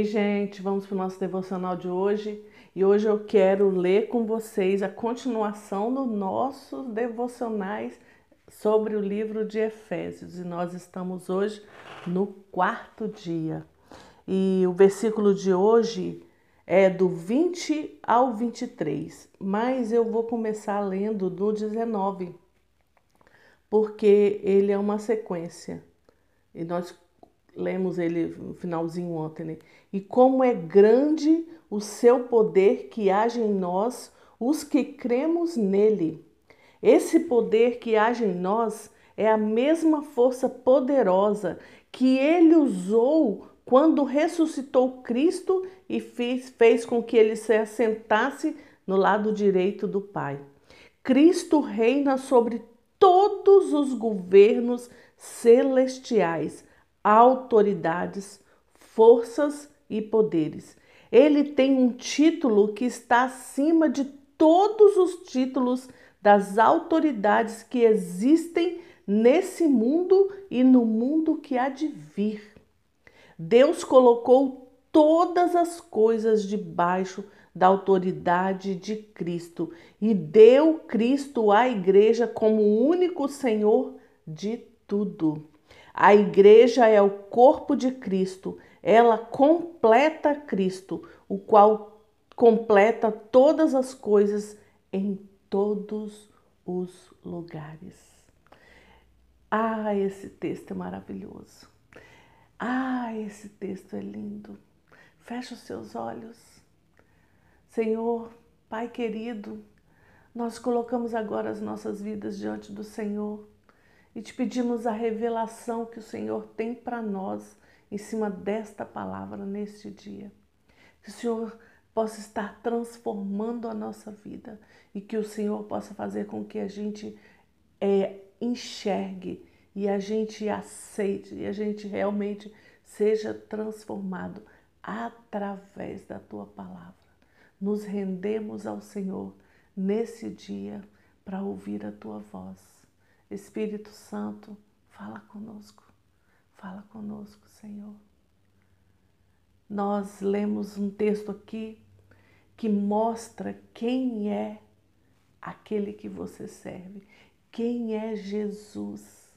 E gente, vamos para o nosso devocional de hoje. E hoje eu quero ler com vocês a continuação dos nossos devocionais sobre o livro de Efésios. E nós estamos hoje no quarto dia. E o versículo de hoje é do 20 ao 23, mas eu vou começar lendo do 19, porque ele é uma sequência. E nós lemos ele no finalzinho ontem, né? E como é grande o seu poder que age em nós, os que cremos nele. Esse poder que age em nós é a mesma força poderosa que ele usou quando ressuscitou Cristo e fez, fez com que ele se assentasse no lado direito do Pai. Cristo reina sobre todos os governos celestiais autoridades, forças e poderes. Ele tem um título que está acima de todos os títulos das autoridades que existem nesse mundo e no mundo que há de vir. Deus colocou todas as coisas debaixo da autoridade de Cristo e deu Cristo à igreja como único Senhor de tudo. A igreja é o corpo de Cristo, ela completa Cristo, o qual completa todas as coisas em todos os lugares. Ah, esse texto é maravilhoso. Ah, esse texto é lindo. Feche os seus olhos. Senhor, Pai querido, nós colocamos agora as nossas vidas diante do Senhor e te pedimos a revelação que o Senhor tem para nós em cima desta palavra neste dia. Que o Senhor possa estar transformando a nossa vida e que o Senhor possa fazer com que a gente é, enxergue e a gente aceite e a gente realmente seja transformado através da tua palavra. Nos rendemos ao Senhor nesse dia para ouvir a tua voz. Espírito Santo, fala conosco, fala conosco, Senhor. Nós lemos um texto aqui que mostra quem é aquele que você serve, quem é Jesus,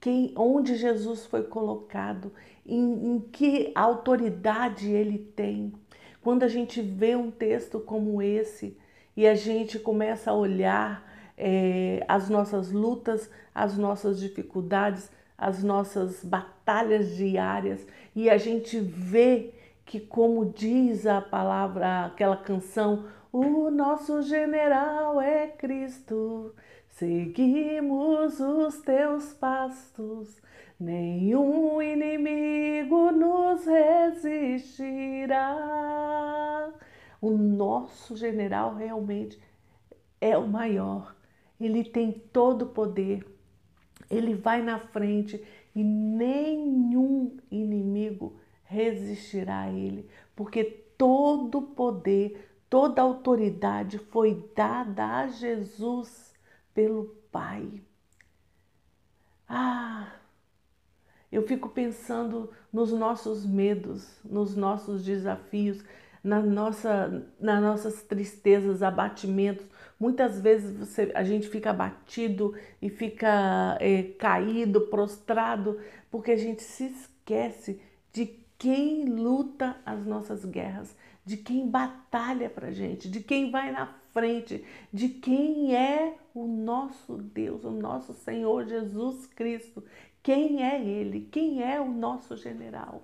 quem, onde Jesus foi colocado, em, em que autoridade ele tem. Quando a gente vê um texto como esse e a gente começa a olhar é, as nossas lutas, as nossas dificuldades, as nossas batalhas diárias e a gente vê que, como diz a palavra, aquela canção, o nosso general é Cristo, seguimos os teus pastos, nenhum inimigo nos resistirá. O nosso general realmente é o maior ele tem todo o poder, ele vai na frente e nenhum inimigo resistirá a ele, porque todo poder, toda autoridade foi dada a Jesus pelo Pai. Ah, eu fico pensando nos nossos medos, nos nossos desafios, na nossa, nas nossas tristezas, abatimentos. Muitas vezes você, a gente fica abatido e fica é, caído, prostrado, porque a gente se esquece de quem luta as nossas guerras, de quem batalha para gente, de quem vai na frente, de quem é o nosso Deus, o nosso Senhor Jesus Cristo. Quem é Ele? Quem é o nosso general?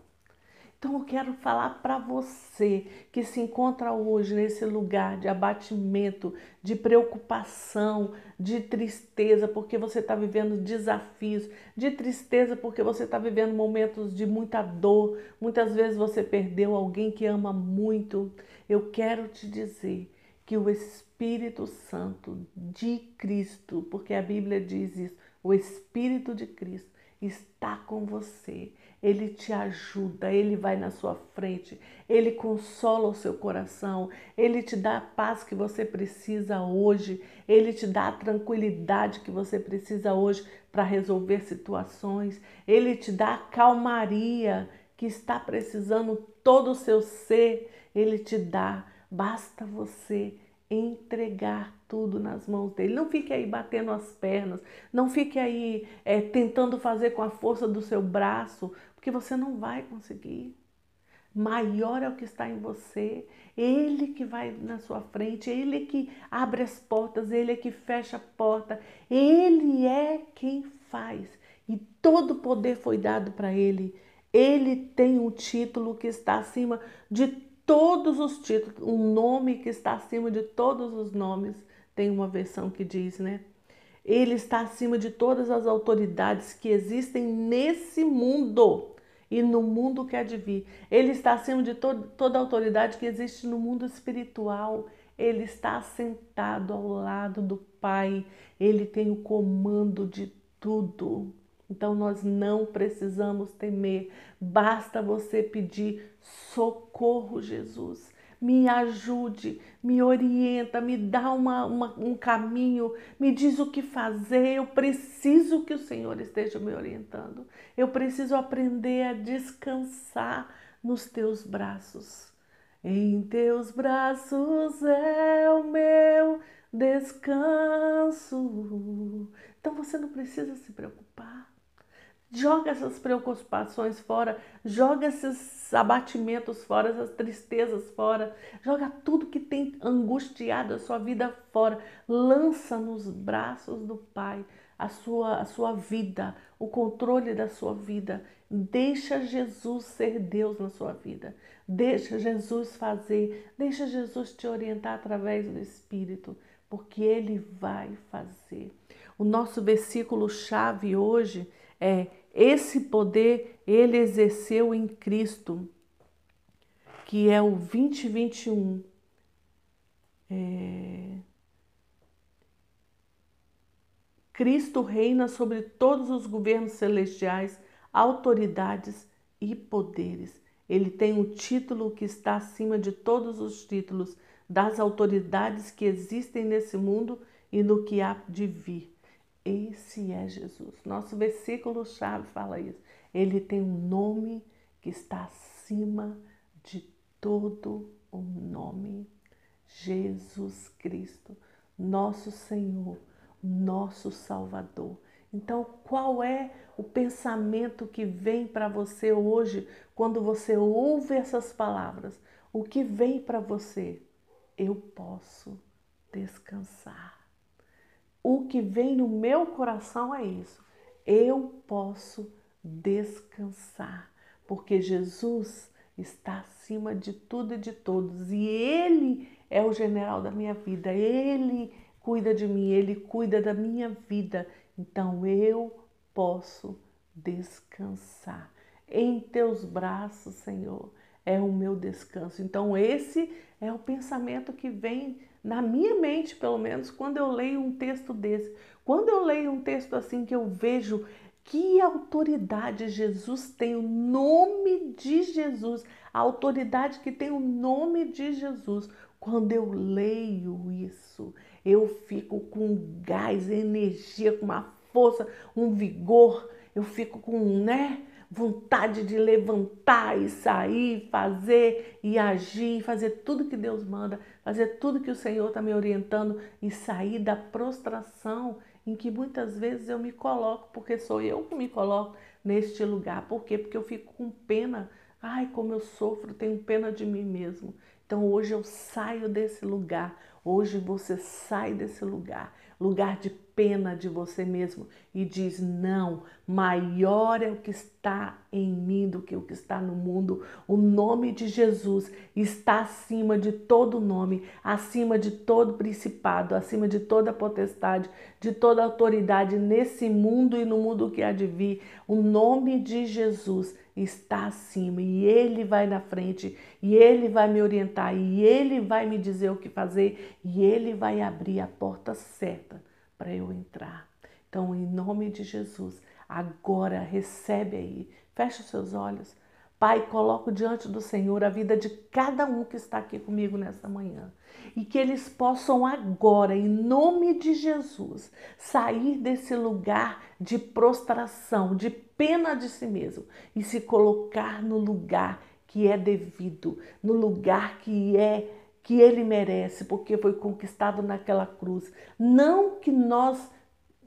Então eu quero falar para você que se encontra hoje nesse lugar de abatimento, de preocupação, de tristeza, porque você está vivendo desafios, de tristeza porque você está vivendo momentos de muita dor, muitas vezes você perdeu alguém que ama muito. Eu quero te dizer que o Espírito Santo de Cristo, porque a Bíblia diz isso, o Espírito de Cristo está com você ele te ajuda, ele vai na sua frente, ele consola o seu coração, ele te dá a paz que você precisa hoje, ele te dá a tranquilidade que você precisa hoje para resolver situações, ele te dá a calmaria que está precisando todo o seu ser, Ele te dá. Basta você entregar tudo nas mãos dele. Não fique aí batendo as pernas, não fique aí é, tentando fazer com a força do seu braço, porque você não vai conseguir. Maior é o que está em você, Ele que vai na sua frente, Ele que abre as portas, Ele que fecha a porta, Ele é quem faz e todo o poder foi dado para Ele. Ele tem um título que está acima de todos os títulos, um nome que está acima de todos os nomes. Tem uma versão que diz, né? Ele está acima de todas as autoridades que existem nesse mundo e no mundo que há de vir. Ele está acima de todo, toda autoridade que existe no mundo espiritual. Ele está sentado ao lado do Pai. Ele tem o comando de tudo. Então nós não precisamos temer, basta você pedir socorro, Jesus. Me ajude, me orienta, me dá uma, uma, um caminho, me diz o que fazer. Eu preciso que o Senhor esteja me orientando. Eu preciso aprender a descansar nos teus braços. Em teus braços é o meu descanso. Então você não precisa se preocupar. Joga essas preocupações fora, joga esses abatimentos fora, essas tristezas fora, joga tudo que tem angustiado a sua vida fora, lança nos braços do Pai a sua, a sua vida, o controle da sua vida. Deixa Jesus ser Deus na sua vida. Deixa Jesus fazer, deixa Jesus te orientar através do Espírito, porque Ele vai fazer. O nosso versículo chave hoje é esse poder ele exerceu em Cristo, que é o 2021. É... Cristo reina sobre todos os governos celestiais, autoridades e poderes. Ele tem um título que está acima de todos os títulos das autoridades que existem nesse mundo e no que há de vir. Esse é Jesus. Nosso versículo chave fala isso. Ele tem um nome que está acima de todo o nome. Jesus Cristo, nosso Senhor, nosso Salvador. Então, qual é o pensamento que vem para você hoje quando você ouve essas palavras? O que vem para você? Eu posso descansar o que vem no meu coração é isso. Eu posso descansar, porque Jesus está acima de tudo e de todos e Ele é o general da minha vida. Ele cuida de mim, Ele cuida da minha vida. Então eu posso descansar. Em teus braços, Senhor, é o meu descanso. Então, esse é o pensamento que vem na minha mente, pelo menos, quando eu leio um texto desse. Quando eu leio um texto assim que eu vejo que autoridade Jesus tem, o nome de Jesus, a autoridade que tem o nome de Jesus. Quando eu leio isso, eu fico com gás, energia, com uma força, um vigor, eu fico com, né? Vontade de levantar e sair, fazer e agir, fazer tudo que Deus manda, fazer tudo que o Senhor está me orientando e sair da prostração em que muitas vezes eu me coloco, porque sou eu que me coloco neste lugar. Por quê? Porque eu fico com pena. Ai, como eu sofro, tenho pena de mim mesmo. Então hoje eu saio desse lugar. Hoje você sai desse lugar lugar de pena de você mesmo e diz: não, maior é o que está em mim do que o que está no mundo. O nome de Jesus está acima de todo nome, acima de todo principado, acima de toda potestade, de toda autoridade nesse mundo e no mundo que há de vir. O nome de Jesus está acima e ele vai na frente e ele vai me orientar e ele vai me dizer o que fazer e ele vai abrir a porta certa para eu entrar. Então, em nome de Jesus, agora recebe aí, fecha os seus olhos. Pai, coloco diante do Senhor a vida de cada um que está aqui comigo nessa manhã. E que eles possam agora, em nome de Jesus, sair desse lugar de prostração, de pena de si mesmo e se colocar no lugar que é devido, no lugar que é que ele merece, porque foi conquistado naquela cruz. Não que nós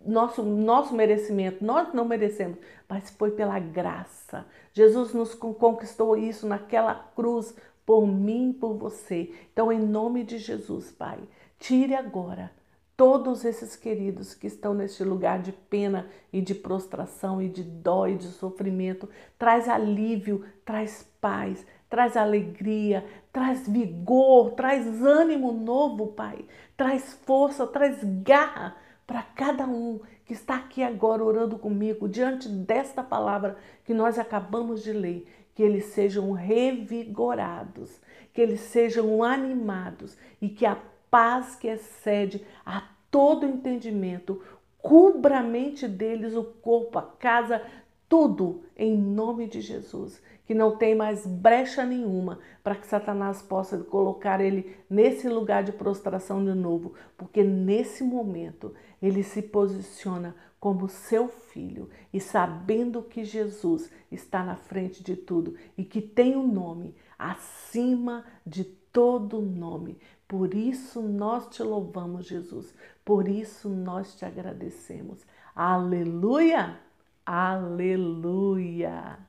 nosso nosso merecimento, nós não merecemos, mas foi pela graça. Jesus nos conquistou isso naquela cruz por mim, por você. Então, em nome de Jesus, Pai, tire agora todos esses queridos que estão neste lugar de pena e de prostração e de dó e de sofrimento. Traz alívio, traz paz, traz alegria, traz vigor, traz ânimo novo, Pai. Traz força, traz garra para cada um que está aqui agora orando comigo diante desta palavra que nós acabamos de ler. Que eles sejam revigorados, que eles sejam animados e que a paz que excede a todo entendimento cubra a mente deles, o corpo, a casa, tudo em nome de Jesus. Que não tem mais brecha nenhuma para que Satanás possa colocar ele nesse lugar de prostração de novo, porque nesse momento ele se posiciona como seu filho e sabendo que Jesus está na frente de tudo e que tem um nome acima de todo nome. Por isso nós te louvamos, Jesus. Por isso nós te agradecemos. Aleluia! Aleluia!